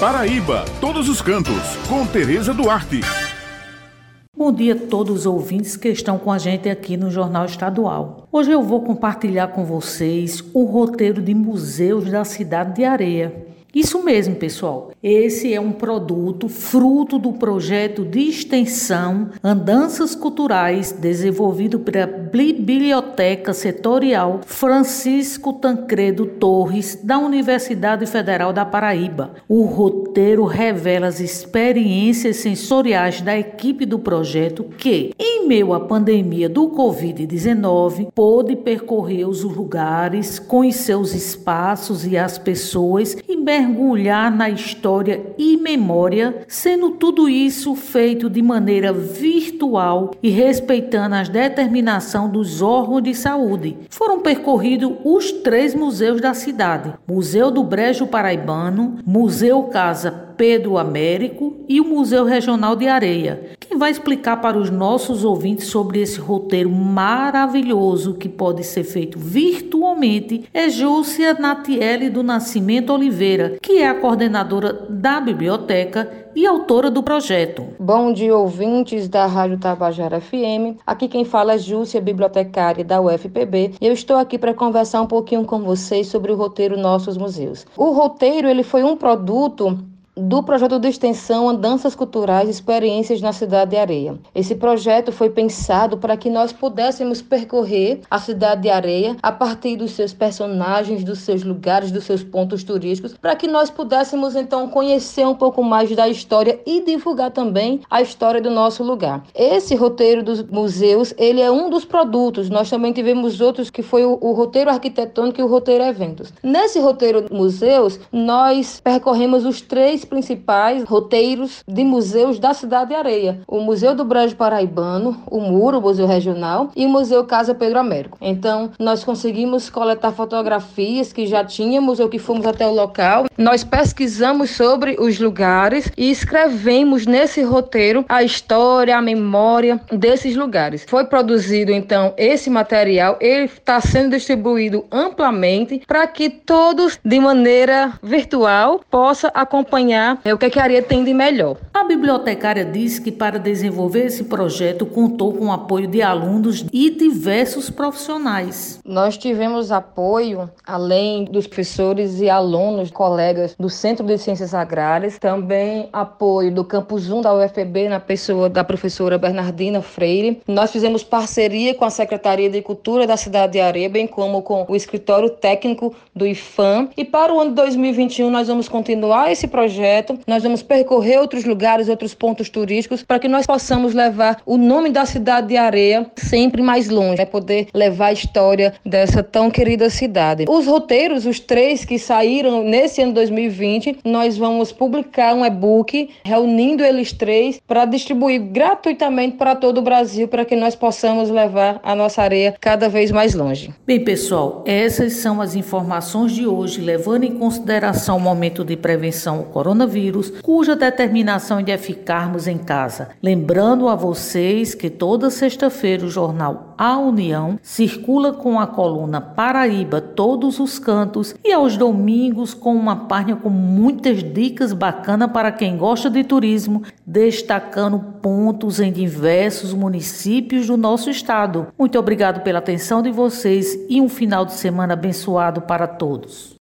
Paraíba, todos os cantos, com Tereza Duarte. Bom dia a todos os ouvintes que estão com a gente aqui no Jornal Estadual. Hoje eu vou compartilhar com vocês o roteiro de museus da cidade de Areia. Isso mesmo, pessoal. Esse é um produto fruto do projeto de extensão Andanças Culturais desenvolvido pela Biblioteca Setorial Francisco Tancredo Torres da Universidade Federal da Paraíba. O roteiro revela as experiências sensoriais da equipe do projeto que, meio à pandemia do Covid-19, pôde percorrer os lugares, conhecer os espaços e as pessoas e mergulhar na história e memória, sendo tudo isso feito de maneira virtual e respeitando as determinações dos órgãos de saúde. Foram percorridos os três museus da cidade: Museu do Brejo Paraibano, Museu Casa Pedro Américo e o Museu Regional de Areia. Vai explicar para os nossos ouvintes sobre esse roteiro maravilhoso que pode ser feito virtualmente é Júcia Natiele do Nascimento Oliveira, que é a coordenadora da biblioteca e autora do projeto. Bom dia, ouvintes da Rádio Tabajara FM. Aqui quem fala é Júcia, bibliotecária da UFPB, e eu estou aqui para conversar um pouquinho com vocês sobre o roteiro Nossos Museus. O roteiro ele foi um produto do projeto de extensão Andanças Culturais Experiências na Cidade de Areia. Esse projeto foi pensado para que nós pudéssemos percorrer a Cidade de Areia a partir dos seus personagens, dos seus lugares, dos seus pontos turísticos, para que nós pudéssemos então conhecer um pouco mais da história e divulgar também a história do nosso lugar. Esse roteiro dos museus, ele é um dos produtos. Nós também tivemos outros que foi o, o roteiro arquitetônico e o roteiro eventos. Nesse roteiro museus, nós percorremos os três principais roteiros de museus da cidade de Areia: o Museu do Brejo Paraibano, o Muro, o Museu Regional e o Museu Casa Pedro Américo. Então, nós conseguimos coletar fotografias que já tínhamos ou que fomos até o local. Nós pesquisamos sobre os lugares e escrevemos nesse roteiro a história, a memória desses lugares. Foi produzido então esse material, ele está sendo distribuído amplamente para que todos de maneira virtual possa acompanhar acompanhar é o que, é que a Areia tem de melhor. A bibliotecária disse que para desenvolver esse projeto contou com o apoio de alunos e diversos profissionais. Nós tivemos apoio, além dos professores e alunos, colegas do Centro de Ciências Agrárias, também apoio do Campus 1 da UFB, na pessoa da professora Bernardina Freire. Nós fizemos parceria com a Secretaria de Cultura da cidade de Areia, bem como com o escritório técnico do IFAM. E para o ano 2021 nós vamos continuar esse projeto projeto. Nós vamos percorrer outros lugares, outros pontos turísticos, para que nós possamos levar o nome da cidade de Areia sempre mais longe, é poder levar a história dessa tão querida cidade. Os roteiros, os três que saíram nesse ano 2020, nós vamos publicar um e-book reunindo eles três para distribuir gratuitamente para todo o Brasil, para que nós possamos levar a nossa areia cada vez mais longe. Bem, pessoal, essas são as informações de hoje, levando em consideração o momento de prevenção ao coronavírus coronavírus, cuja determinação é de ficarmos em casa. Lembrando a vocês que toda sexta-feira o jornal A União circula com a coluna Paraíba Todos os Cantos e aos domingos com uma página com muitas dicas bacanas para quem gosta de turismo, destacando pontos em diversos municípios do nosso estado. Muito obrigado pela atenção de vocês e um final de semana abençoado para todos.